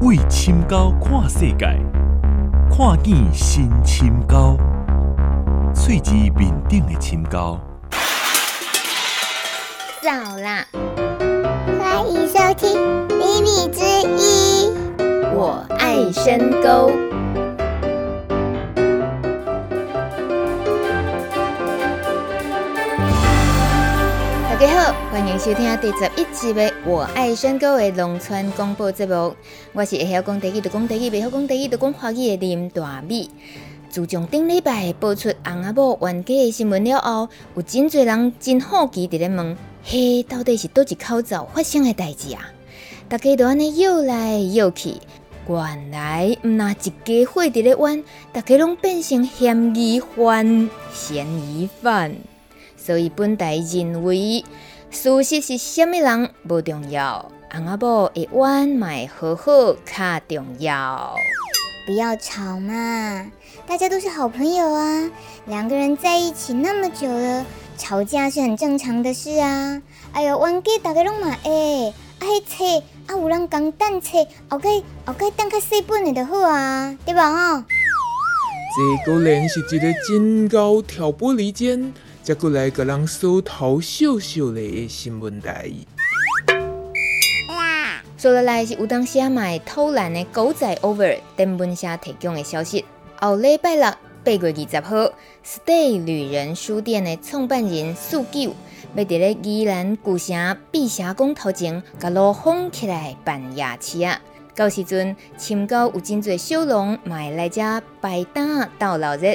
为深沟看世界，看见新深沟，喙子面顶的深沟。早啦，欢迎收听《秘密之一》，我爱深沟。大家好，欢迎收听第十一集的《我爱深沟》的农村广播节目。我是会晓讲台语就讲台语，袂晓讲台语就讲华语的林大美。自从顶礼拜播出红阿婆冤家的新闻了后，有真侪人真好奇伫咧问，嘿，到底是倒一口罩发生的代志啊？大家都安尼摇来摇去，原来毋那一家伙伫咧冤，大家拢变成嫌疑犯、嫌疑犯。所以本台认为，事实是虾米人不重要，翁仔某会冤买好好较重要。不要吵嘛，大家都是好朋友啊，两个人在一起那么久了，吵架是很正常的事啊。哎呦，冤家大家拢嘛会，啊，迄册啊有人讲等册，后盖后盖等较细本的就好啊，对吧？哦，这个人是一个真高挑拨离间。再过来个人收头秀秀的新闻台。说了来是有当时买偷懒的狗仔 over 登本社提供的消息。后礼拜六八月二十号，stay 旅人书店的创办人素九要伫咧宜兰古城碧霞宫头前，甲路封起来办夜市啊！到时阵，深沟有真侪小农买来遮摆档斗闹热。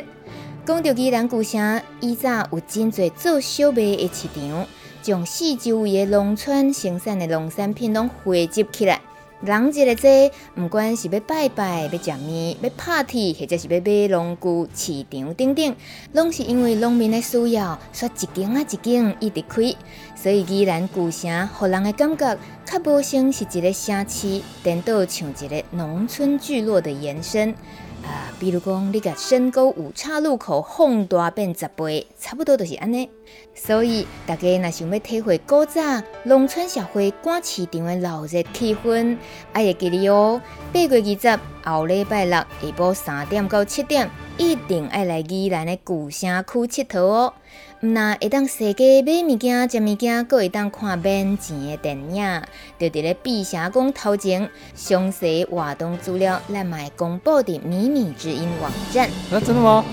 讲到宜兰古城，以前有真侪做小卖的市场，将四周围的农村生产的农产品拢汇集起来。人一个多，不管是要拜拜、要食面、要 party，或者是要买农具、市场等等，拢是因为农民的需要，所以一间啊一间一直开。所以宜兰古城，互人的感觉，较无像是一个城市，颠倒像一个农村聚落的延伸。啊，比如讲，你甲深沟五岔路口放大变十倍，差不多就是安尼。所以大家若想要体会古早农村社会赶市场的闹热气氛，爱会记得哦。八月二十后礼拜六下晡三点到七点，一定爱来宜兰的古城区佚佗哦。那会当踅街买物件、食物件，阁会当看免钱的电影，就伫咧碧霞宫头前。详细活动资料，咱嘛会公布伫迷你之音网站。啊，真的吗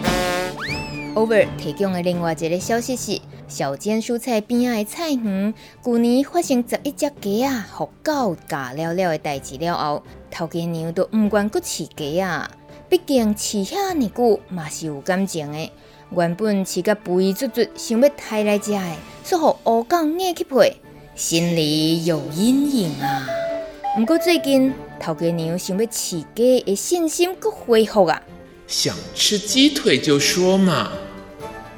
？Over 提供的另外一个消息是，小间蔬菜边仔的菜园，旧年发生十一只鸡啊，互狗咬了了的代志了后，头家娘都毋管阁饲鸡啊，毕竟饲遐尼久嘛是有感情的。原本饲甲肥嘟嘟，想要抬来食的，却互乌狗硬去配，心里有阴影啊。不过最近头家娘想要饲鸡的信心搁恢复啊。想吃鸡腿就说嘛。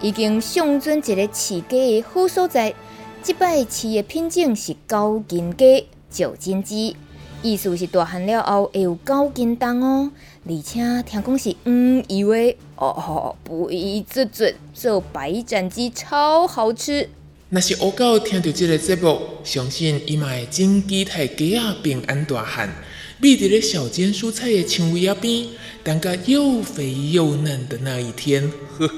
已经上准一个饲鸡的好所在，即摆饲的品种是高筋鸡、九斤鸡，意思是大汉了后会有高筋重哦。而且听讲是嗯，以为哦哦，肥嘟嘟做白斩鸡超好吃。那是我狗听到这个节目，相信伊嘛会真期待鸡仔平安大汉，覕伫咧小间蔬菜的呛味啊边，等个又肥又嫩的那一天。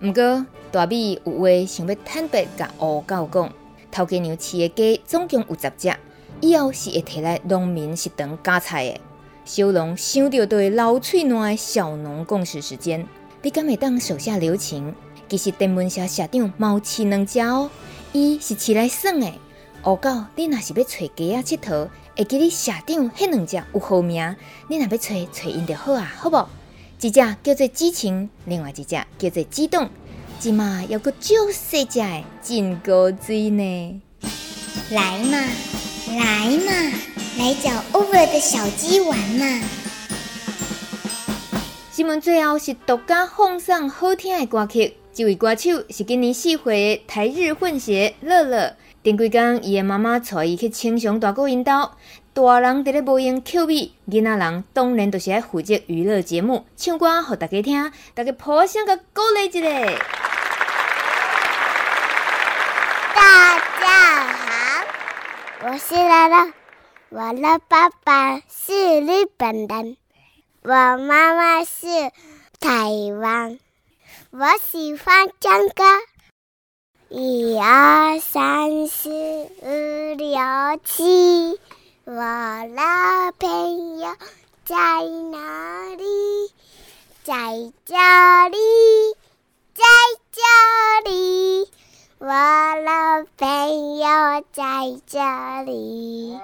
毋过大米有话想要坦白甲乌狗讲，头家娘饲的鸡总共有十只。以后是会摕来农民食堂加菜的。小农想到对老嘴暖的小农共识时间，你敢会当手下留情？其实电文社社长猫饲两只哦，伊是饲来耍的。乌狗，你若是要找鸡仔佚佗，会记你社长迄两只有好名，你若要找找因就好啊，好不？一只叫做激情，另外一只叫做激动，起码要个九岁只的真古锥呢。来嘛！来嘛，来找 Over 的小鸡玩嘛！新闻最后是独家奉上好听的歌曲，这位歌手是今年四岁的台日混血乐乐。前几天，伊的妈妈带伊去青雄大哥引导，大人在咧无闲口味，囡仔人当然都是爱负责娱乐节目，唱歌给大家听，大家拍声个鼓励一下。大家好。我是乐乐，我的爸爸是日本人，我妈妈是台湾。我喜欢唱歌，一二三四五六七。我的朋友在哪里？在这里，在这里。我的朋友在这里。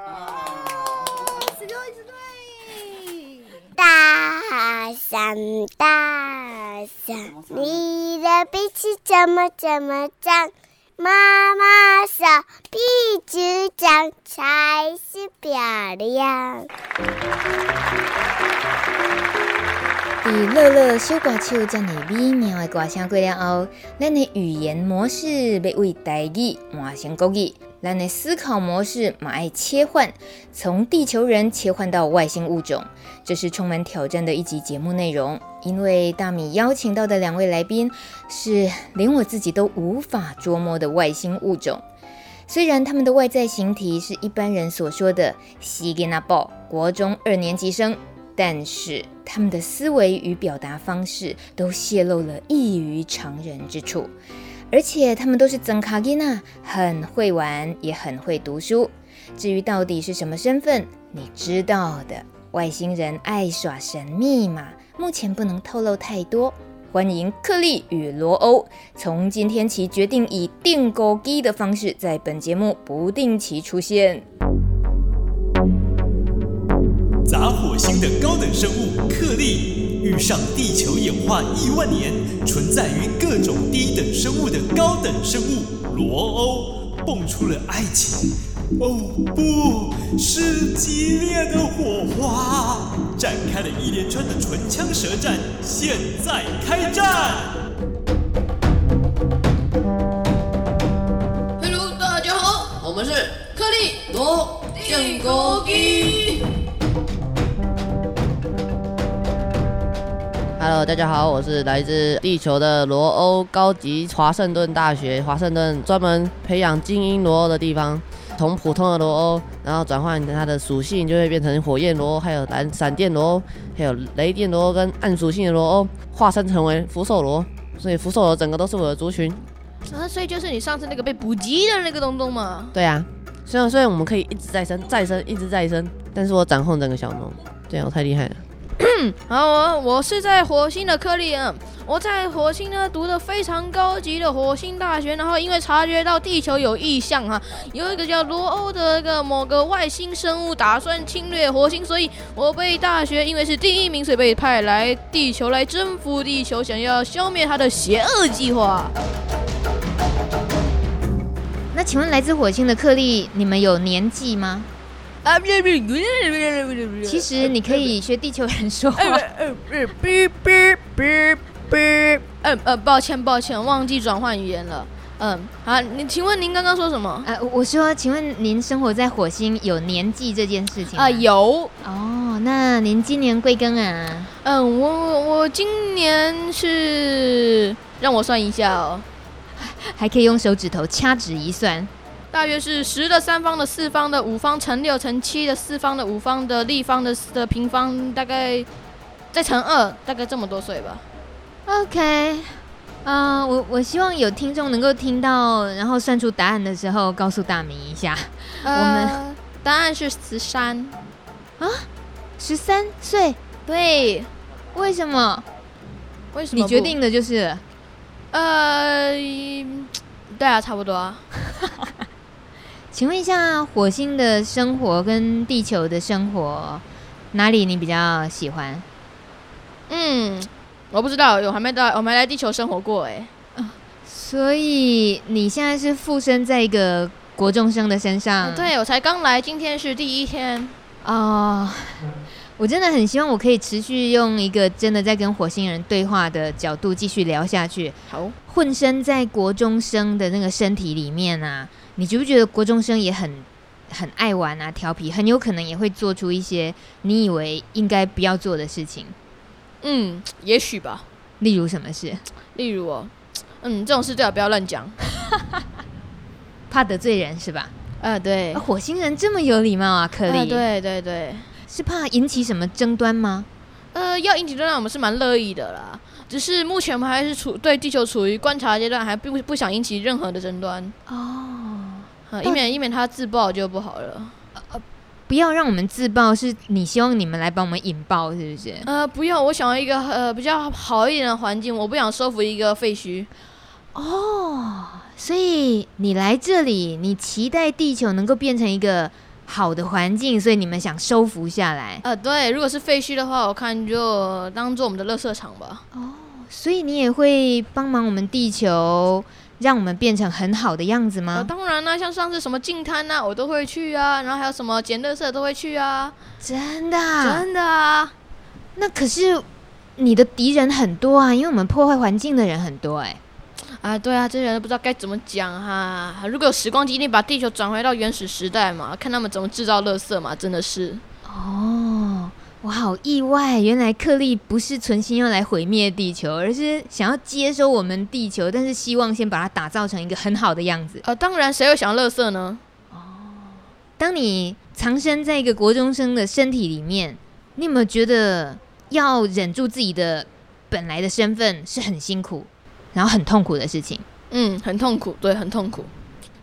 大声大声，你的鼻子怎么这么脏？妈妈说，鼻子长才是漂亮。以乐乐小歌手这么美妙的歌声过了后，咱的语言模式要为台语换成国语，咱的思考模式嘛爱切换，从地球人切换到外星物种，这是充满挑战的一集节目内容。因为大米邀请到的两位来宾是连我自己都无法捉摸的外星物种，虽然他们的外在形体是一般人所说的“死囡仔宝”国中二年级生。但是他们的思维与表达方式都泄露了异于常人之处，而且他们都是曾卡吉娜，很会玩，也很会读书。至于到底是什么身份，你知道的，外星人爱耍神秘嘛，目前不能透露太多。欢迎克利与罗欧，从今天起决定以钉孤枝的方式在本节目不定期出现。杂火星的高等生物克利遇上地球演化亿万年存在于各种低等生物的高等生物罗欧，蹦出了爱情，哦不是激烈的火花，展开了一连串的唇枪舌战，现在开战！Hello，大家好，我们是克利罗钉孤枝。Hello，大家好，我是来自地球的罗欧高级华盛顿大学，华盛顿专门培养精英罗欧的地方。从普通的罗欧，然后转换它的属性，就会变成火焰罗欧，还有蓝闪电罗欧，还有雷电罗欧跟暗属性的罗欧，化身成为福寿罗。所以福寿罗整个都是我的族群。啊，所以就是你上次那个被补给的那个东东嘛？对啊，虽然虽然我们可以一直再生，再生，一直再生，但是我掌控整个小农，这样我太厉害了。好，我我是在火星的克利恩，我在火星呢读的非常高级的火星大学，然后因为察觉到地球有异象哈，有一个叫罗欧的一个某个外星生物打算侵略火星，所以我被大学因为是第一名，所以被派来地球来征服地球，想要消灭他的邪恶计划。那请问来自火星的克利，你们有年纪吗？其实你可以学地球人说话。嗯呃，抱歉抱歉，忘记转换语言了。嗯，好，你请问您刚刚说什么？呃，我说，请问您生活在火星有年纪这件事情？啊，有。哦，那您今年贵庚啊？嗯，我我今年是，让我算一下哦，还可以用手指头掐指一算。大约是十的三方的四方的五方乘六乘七的四方的五方的立方的的平方，大概再乘二，大概这么多岁吧。OK，嗯、uh，我我希望有听众能够听到，然后算出答案的时候告诉大明一下。Uh, 我们答案是十三啊，十三岁？对，为什么？为什么？你决定的就是？呃，对啊，差不多啊。请问一下，火星的生活跟地球的生活，哪里你比较喜欢？嗯，我不知道，我还没到，我没来地球生活过哎。所以你现在是附身在一个国中生的身上？对，我才刚来，今天是第一天。哦，我真的很希望我可以持续用一个真的在跟火星人对话的角度继续聊下去。好，混身在国中生的那个身体里面啊。你觉不觉得国中生也很很爱玩啊，调皮，很有可能也会做出一些你以为应该不要做的事情？嗯，也许吧。例如什么事？例如哦，嗯，这种事最好不要乱讲，怕得罪人是吧？啊，对，火星人这么有礼貌啊，克利。啊，对对对，是怕引起什么争端吗？呃，要引起争端，我们是蛮乐意的啦。只是目前我们还是处对地球处于观察阶段，还并不不想引起任何的争端。哦，啊，以免以免他自爆就不好了。呃，不要让我们自爆，是你希望你们来帮我们引爆，是不是？呃，不用，我想要一个呃比较好一点的环境，我不想收服一个废墟。哦，所以你来这里，你期待地球能够变成一个好的环境，所以你们想收服下来。呃，对，如果是废墟的话，我看就当做我们的垃圾场吧。哦，所以你也会帮忙我们地球，让我们变成很好的样子吗？呃、当然啦、啊，像上次什么净滩呐，我都会去啊，然后还有什么捡垃圾都会去啊。真的？真的啊？那可是你的敌人很多啊，因为我们破坏环境的人很多哎、欸。啊，对啊，这些人都不知道该怎么讲哈。如果有时光机，一定把地球转回到原始时代嘛，看他们怎么制造垃圾嘛，真的是。哦，我好意外，原来克利不是存心要来毁灭地球，而是想要接收我们地球，但是希望先把它打造成一个很好的样子。呃，当然，谁会想要垃圾呢？哦，当你藏身在一个国中生的身体里面，你有没有觉得要忍住自己的本来的身份是很辛苦？然后很痛苦的事情，嗯，很痛苦，对，很痛苦。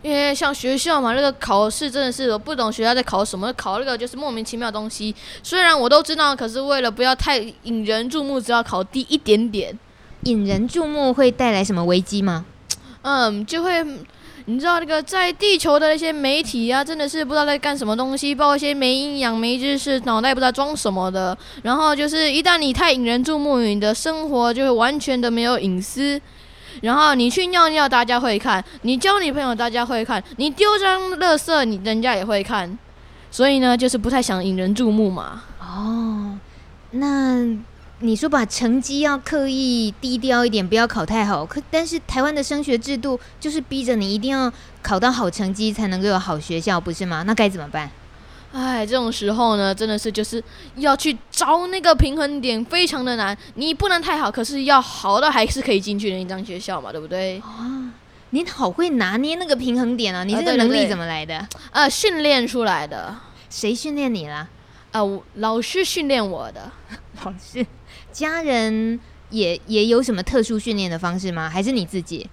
因为像学校嘛，那个考试真的是我不懂学校在考什么，考那个就是莫名其妙的东西。虽然我都知道，可是为了不要太引人注目，只要考低一点点。引人注目会带来什么危机吗？嗯，就会，你知道那个在地球的那些媒体啊，真的是不知道在干什么东西，包括一些没营养、没知识、脑袋不知道装什么的。然后就是一旦你太引人注目，你的生活就会完全的没有隐私。然后你去尿尿，大家会看；你交女朋友，大家会看；你丢张垃圾，你人家也会看。所以呢，就是不太想引人注目嘛。哦，那你说把成绩要刻意低调一点，不要考太好。可但是台湾的升学制度就是逼着你一定要考到好成绩才能够有好学校，不是吗？那该怎么办？哎，这种时候呢，真的是就是要去找那个平衡点，非常的难。你不能太好，可是要好到还是可以进去的一张学校嘛，对不对？啊，你好会拿捏那个平衡点啊！你这个能力怎么来的？啊，呃，训练出来的。谁训练你啦？啊，老师训练我的。老师，家人也也有什么特殊训练的方式吗？还是你自己？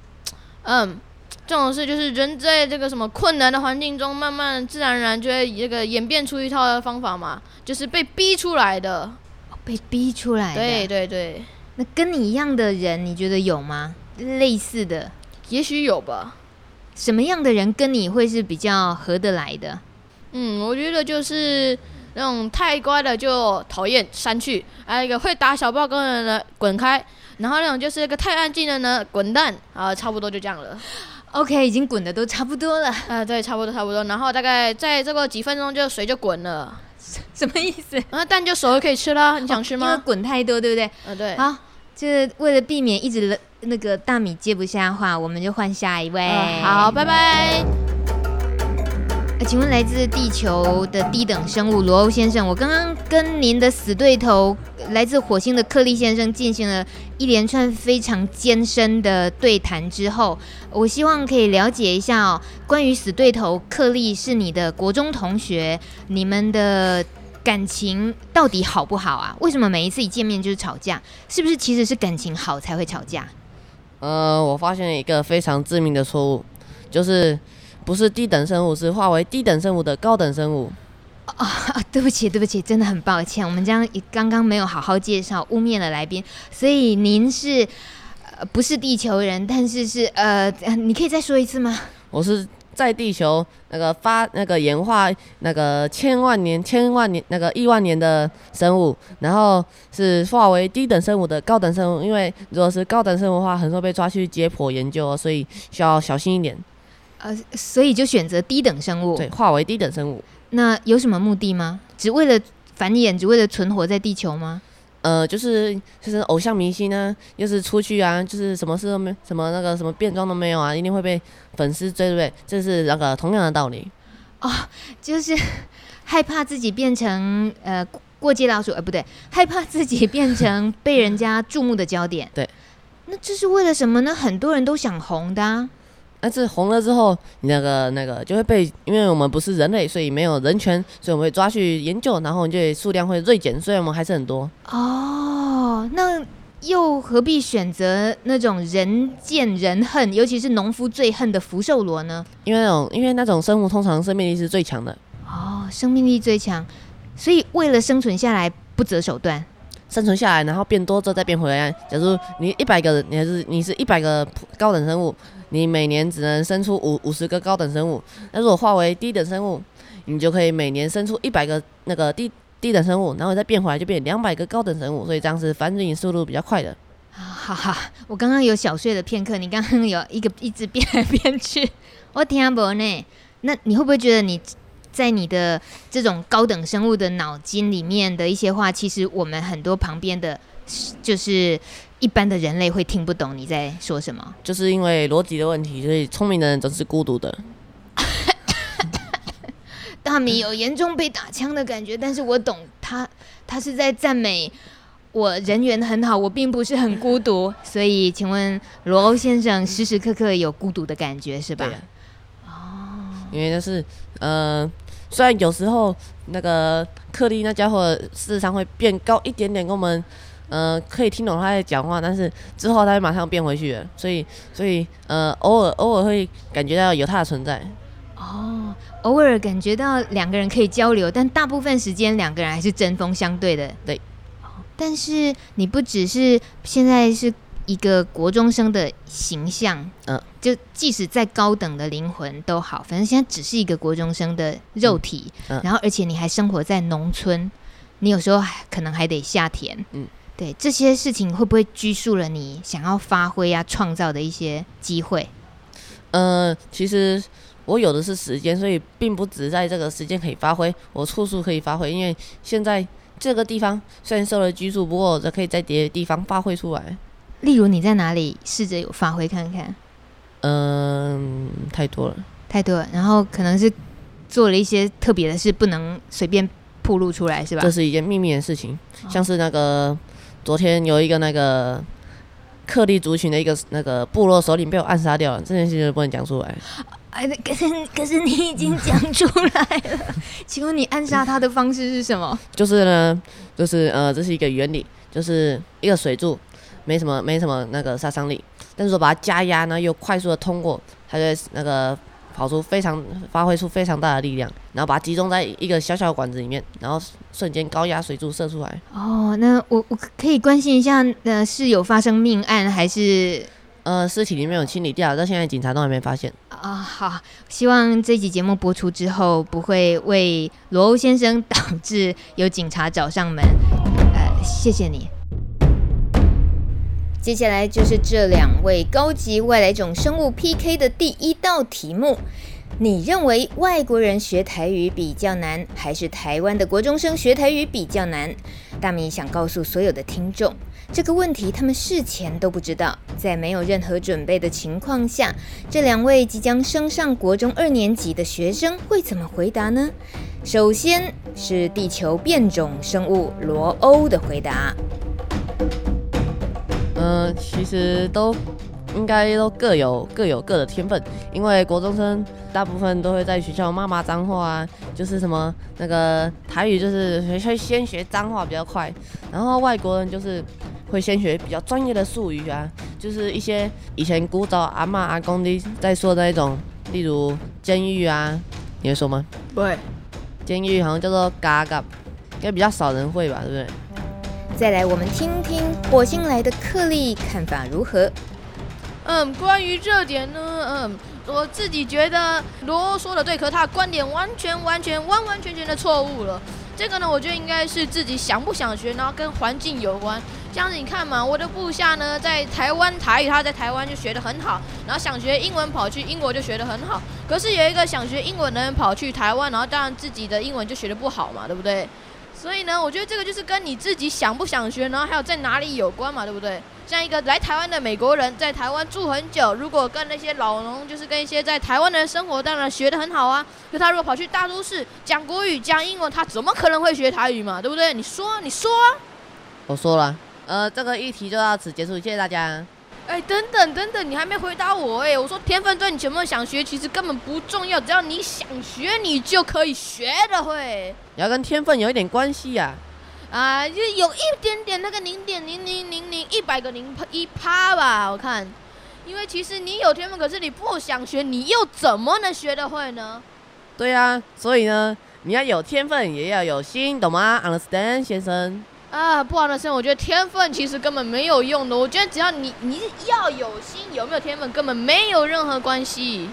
嗯。这种事就是人在这个什么困难的环境中，慢慢自然而然就会这个演变出一套的方法嘛，就是被逼出来的，哦、被逼出来的。对对对，那跟你一样的人，你觉得有吗？类似的，也许有吧。什么样的人跟你会是比较合得来的？嗯，我觉得就是那种太乖的就讨厌删去，还有一个会打小报告的人呢滚开，然后那种就是一个太安静的呢滚蛋啊，差不多就这样了。OK，已经滚的都差不多了。啊、呃，对，差不多差不多。然后大概再这个几分钟，就水就滚了。什么意思？啊，蛋就熟了，可以吃了。你想吃吗？哦、因为滚太多，对不对？啊、呃，对。好，就是为了避免一直那个大米接不下话，我们就换下一位。呃、好，拜拜。请问来自地球的低等生物罗欧先生，我刚刚跟您的死对头来自火星的克利先生进行了一连串非常艰深的对谈之后，我希望可以了解一下哦，关于死对头克利是你的国中同学，你们的感情到底好不好啊？为什么每一次一见面就是吵架？是不是其实是感情好才会吵架？呃，我发现了一个非常致命的错误，就是。不是低等生物，是化为低等生物的高等生物。啊、哦，对不起，对不起，真的很抱歉，我们将刚刚没有好好介绍，污蔑了来宾。所以您是呃不是地球人，但是是呃，你可以再说一次吗？我是在地球那个发那个演化那个千万年、千万年那个亿万年的生物，然后是化为低等生物的高等生物。因为如果是高等生物的话，很容易被抓去解剖研究，所以需要小心一点。呃，所以就选择低等生物，对，化为低等生物。那有什么目的吗？只为了繁衍，只为了存活在地球吗？呃，就是就是偶像明星呢，又是出去啊，就是什么事都没，什么那个什么变装都没有啊，一定会被粉丝追，对不对？这是那个同样的道理。哦，就是害怕自己变成呃过街老鼠，呃不对，害怕自己变成被人家注目的焦点。对，那这是为了什么呢？很多人都想红的啊。但是红了之后，你那个那个就会被，因为我们不是人类，所以没有人权，所以我们会抓去研究，然后就数量会锐减，所以我们还是很多。哦，那又何必选择那种人见人恨，尤其是农夫最恨的福寿螺呢？因为那种，因为那种生物通常生命力是最强的。哦，生命力最强，所以为了生存下来不择手段。生存下来，然后变多之后再变回来。假如你一百个，你还是你是一百个高等生物，你每年只能生出五五十个高等生物。那如果化为低等生物，你就可以每年生出一百个那个低低等生物，然后再变回来就变两百个高等生物。所以这样是繁殖你速度比较快的。哈哈，我刚刚有小睡了片刻，你刚刚有一个一直变来变去，我听不呢。那你会不会觉得你？在你的这种高等生物的脑筋里面的一些话，其实我们很多旁边的，就是一般的人类会听不懂你在说什么。就是因为逻辑的问题，所以聪明的人总是孤独的。大米有严重被打枪的感觉，但是我懂他，他是在赞美我人缘很好，我并不是很孤独。所以，请问罗欧先生时时刻刻有孤独的感觉是吧？哦，因为就是呃。虽然有时候那个克利那家伙事实上会变高一点点，跟我们呃可以听懂他在讲话，但是之后他会马上变回去了，所以所以呃偶尔偶尔会感觉到有他的存在。哦，偶尔感觉到两个人可以交流，但大部分时间两个人还是针锋相对的。对。但是你不只是现在是。一个国中生的形象，嗯，就即使再高等的灵魂都好，反正现在只是一个国中生的肉体，嗯嗯、然后而且你还生活在农村，你有时候还可能还得下田，嗯，对，这些事情会不会拘束了你想要发挥啊、创造的一些机会？呃，其实我有的是时间，所以并不只在这个时间可以发挥，我处处可以发挥，因为现在这个地方虽然受了拘束，不过我可以在别的地方发挥出来。例如你在哪里试着有发挥看看？嗯，太多了，太多了。然后可能是做了一些特别的事，不能随便暴露出来，是吧？这是一件秘密的事情，哦、像是那个昨天有一个那个克利族群的一个那个部落首领被我暗杀掉了，这件事情不能讲出来。哎，可是可是你已经讲出来了，请问你暗杀他的方式是什么？就是呢，就是呃，这是一个原理，就是一个水柱。没什么，没什么那个杀伤力，但是说把它加压呢，又快速的通过，它就那个跑出非常发挥出非常大的力量，然后把它集中在一个小小的管子里面，然后瞬间高压水柱射出来。哦，那我我可以关心一下，呃，是有发生命案还是？呃，尸体里面有清理掉，到现在警察都还没发现。啊、哦，好，希望这集节目播出之后，不会为罗欧先生导致有警察找上门。呃，谢谢你。接下来就是这两位高级外来种生物 PK 的第一道题目。你认为外国人学台语比较难，还是台湾的国中生学台语比较难？大米想告诉所有的听众，这个问题他们事前都不知道。在没有任何准备的情况下，这两位即将升上国中二年级的学生会怎么回答呢？首先是地球变种生物罗欧的回答。嗯、其实都应该都各有各有各的天分，因为国中生大部分都会在学校骂骂脏话啊，就是什么那个台语就是会先学脏话比较快，然后外国人就是会先学比较专业的术语啊，就是一些以前古早阿嬷阿公的在说的那种，例如监狱啊，你会说吗？不会，监狱好像叫做嘎嘎，应该比较少人会吧，对不对？再来，我们听听火星来的克利看法如何？嗯，关于这点呢，嗯，我自己觉得罗说的对，可他的观点完全、完全、完完全全的错误了。这个呢，我觉得应该是自己想不想学，然后跟环境有关。这样子你看嘛，我的部下呢，在台湾台语，他在台湾就学得很好，然后想学英文跑去英国就学得很好。可是有一个想学英文的人跑去台湾，然后当然自己的英文就学得不好嘛，对不对？所以呢，我觉得这个就是跟你自己想不想学，然后还有在哪里有关嘛，对不对？像一个来台湾的美国人，在台湾住很久，如果跟那些老农，就是跟一些在台湾的人生活，当然学得很好啊。就他如果跑去大都市讲国语、讲英文，他怎么可能会学台语嘛，对不对？你说，你说。我说了，呃，这个议题就到此结束，谢谢大家。哎，等等等等，你还没回答我哎！我说天分对你有没有想学，其实根本不重要，只要你想学，你就可以学得会。要跟天分有一点关系呀？啊，就有一点点那个零点零零零零一百个零一趴吧，我看。因为其实你有天分，可是你不想学，你又怎么能学得会呢？对呀，所以呢，你要有天分，也要有心，懂吗？Understand，先生。啊，不好的生，我觉得天分其实根本没有用的。我觉得只要你你要有心，有没有天分根本没有任何关系。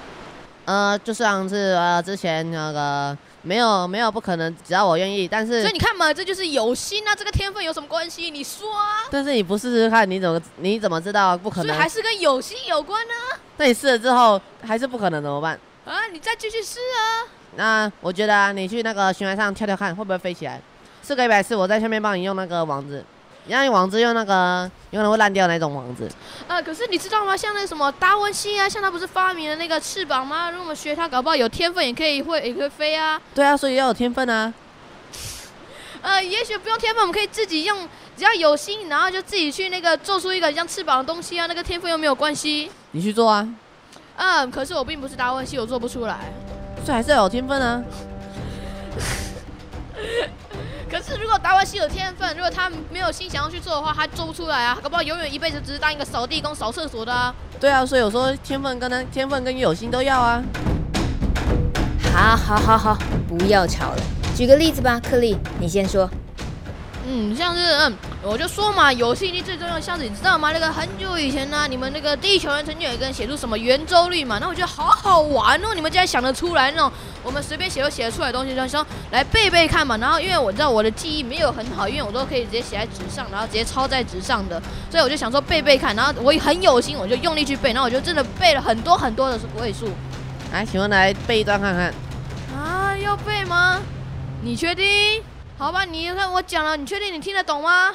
呃，就像是呃之前那个没有没有不可能，只要我愿意。但是所以你看嘛，这就是有心啊，这个天分有什么关系？你说啊。但是你不试试看，你怎么你怎么知道不可能？所以还是跟有心有关呢。那你试了之后还是不可能怎么办？啊，你再继续试啊。那我觉得啊，你去那个悬崖上跳跳看，会不会飞起来？四个一百四，我在下面帮你用那个网子，你让你网子用那个有可能会烂掉的那种网子。呃，可是你知道吗？像那什么达文西啊，像他不是发明了那个翅膀吗？如果我们学他，搞不好有天分也可以会也可以飞啊。对啊，所以要有天分啊。呃，也许不用天分，我们可以自己用，只要有心，然后就自己去那个做出一个像翅膀的东西啊。那个天分又没有关系。你去做啊。嗯，可是我并不是达文西，我做不出来。所以还是要有天分啊。可是，如果达文西有天分，如果他没有心想要去做的话，他做不出来啊！搞不好永远一辈子只是当一个扫地工、扫厕所的啊。对啊，所以我说天分跟他天分跟有心都要啊。好，好，好，好，不要吵了。举个例子吧，克利，你先说。嗯，像是嗯，我就说嘛，有吸引力最重要。的箱子你知道吗？那个很久以前呢、啊，你们那个地球人曾经有一个人写出什么圆周率嘛？那我觉得好好玩哦，你们竟然想得出来那种我们随便写都写得出来的东西，就说来背背看嘛。然后因为我知道我的记忆没有很好，因为我都可以直接写在纸上，然后直接抄在纸上的，所以我就想说背背看。然后我也很有心，我就用力去背，然后我就真的背了很多很多的位数。来，请问来背一段看看。啊，要背吗？你确定？好吧，你看我讲了，你确定你听得懂吗？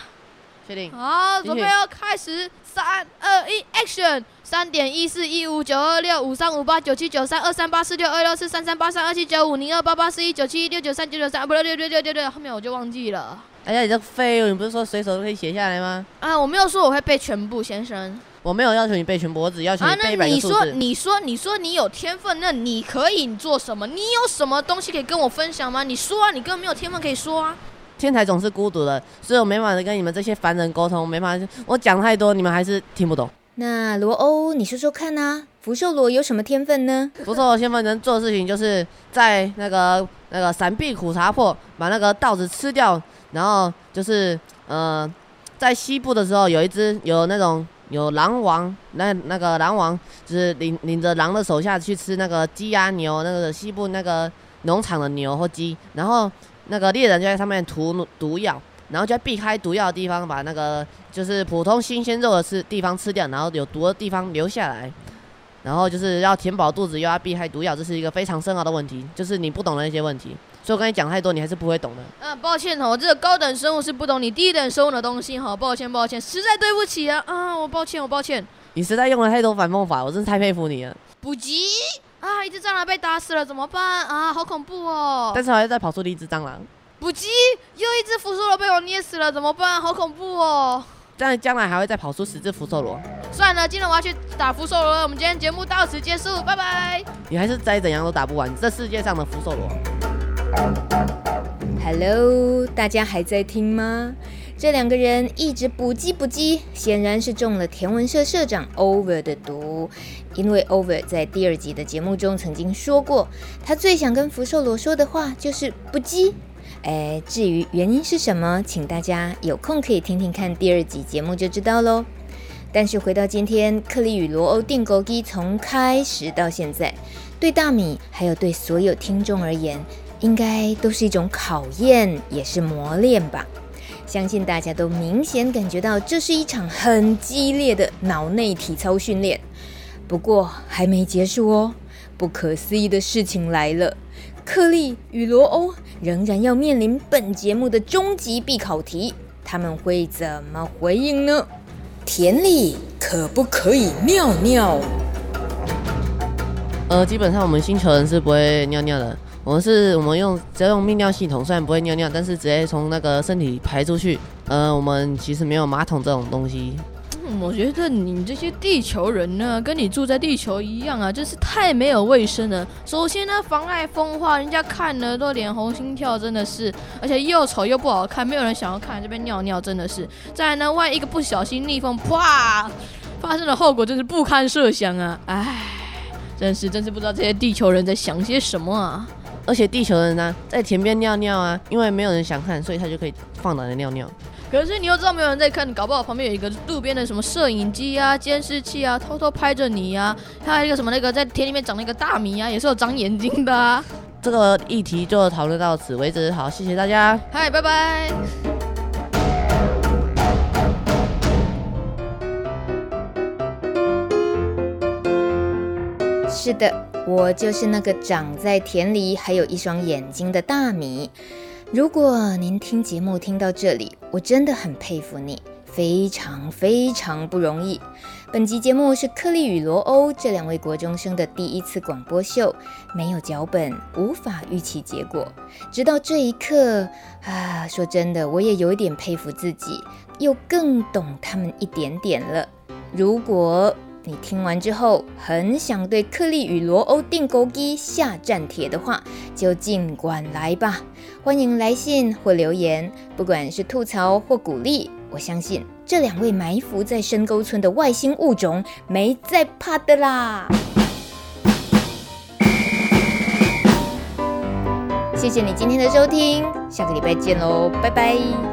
确定。好，准备要开始，三二一，Action！三点一四一五九二六五三五八九七九三二三八四六二六四三三八三二七九五零二八八四一九七一六九三九九三，不对，对对对对对，后面我就忘记了。哎呀，你这废物，你不是说随手都可以写下来吗？啊，我没有说我会背全部，先生。我没有要求你背全部，我只要求你背一百个数字。啊，那你说，你说，你说你有天分，那你可以做什么？你有什么东西可以跟我分享吗？你说啊，你根本没有天分可以说啊。天才总是孤独的，所以我没办法跟你们这些凡人沟通，没办法，我讲太多，你们还是听不懂。那罗欧，你说说看啊，福寿螺有什么天分呢？福寿螺天分能做的事情，就是在那个那个闪避苦茶破，把那个稻子吃掉，然后就是呃，在西部的时候有一只有那种。有狼王，那那个狼王就是领领着狼的手下去吃那个鸡鸭牛，那个西部那个农场的牛或鸡，然后那个猎人就在上面涂毒药，然后就要避开毒药的地方，把那个就是普通新鲜肉的吃地方吃掉，然后有毒的地方留下来，然后就是要填饱肚子，又要避开毒药，这是一个非常深奥的问题，就是你不懂的那些问题。所以我跟你讲太多，你还是不会懂的。嗯、啊，抱歉哈，我这个高等生物是不懂你低等生物的东西哈，抱歉抱歉，实在对不起啊啊，我抱歉我抱歉。你实在用了太多反讽法，我真是太佩服你了。不急啊，一只蟑螂被打死了怎么办啊？好恐怖哦！但是还要再跑出了一只蟑螂。不急，又一只福寿螺被我捏死了怎么办？好恐怖哦！这样将来还会再跑出十只福寿螺。算了，今天我要去打福寿螺了。我们今天节目到此结束，拜拜。你还是再怎样都打不完这世界上的福寿螺。Hello，大家还在听吗？这两个人一直不叽不叽，显然是中了田文社社长 Over 的毒。因为 Over 在第二集的节目中曾经说过，他最想跟福寿螺说的话就是不羁。哎，至于原因是什么，请大家有空可以听听看第二集节目就知道喽。但是回到今天，克利与罗欧订购机从开始到现在，对大米还有对所有听众而言，应该都是一种考验，也是磨练吧。相信大家都明显感觉到，这是一场很激烈的脑内体操训练。不过还没结束哦，不可思议的事情来了，克利与罗欧仍然要面临本节目的终极必考题，他们会怎么回应呢？田里可不可以尿尿？呃，基本上我们星球人是不会尿尿的。我们是，我们用只要用泌尿系统，虽然不会尿尿，但是直接从那个身体排出去。呃，我们其实没有马桶这种东西。我觉得你这些地球人呢，跟你住在地球一样啊，真是太没有卫生了。首先呢，妨碍风化，人家看了都脸红心跳，真的是，而且又丑又不好看，没有人想要看这边尿尿，真的是。再来呢，万一一个不小心逆风，啪，发生的后果真是不堪设想啊！唉，真是真是不知道这些地球人在想些什么啊！而且地球人呢，在田边尿尿啊，因为没有人想看，所以他就可以放胆的尿尿。可是你又知道没有人在看，你搞不好旁边有一个路边的什么摄影机啊、监视器啊，偷偷拍着你啊。还有一个什么那个在田里面长了一个大米啊，也是有长眼睛的啊。这个议题就讨论到此为止，好，谢谢大家，嗨，拜拜。是的，我就是那个长在田里还有一双眼睛的大米。如果您听节目听到这里，我真的很佩服你，非常非常不容易。本集节目是克利与罗欧这两位国中生的第一次广播秀，没有脚本，无法预期结果。直到这一刻啊，说真的，我也有一点佩服自己，又更懂他们一点点了。如果你听完之后很想对克利与罗欧钉孤枝下战帖的话，就尽管来吧。欢迎来信或留言，不管是吐槽或鼓励，我相信这两位埋伏在深沟村的外星物种没在怕的啦。谢谢你今天的收听，下个礼拜见喽，拜拜。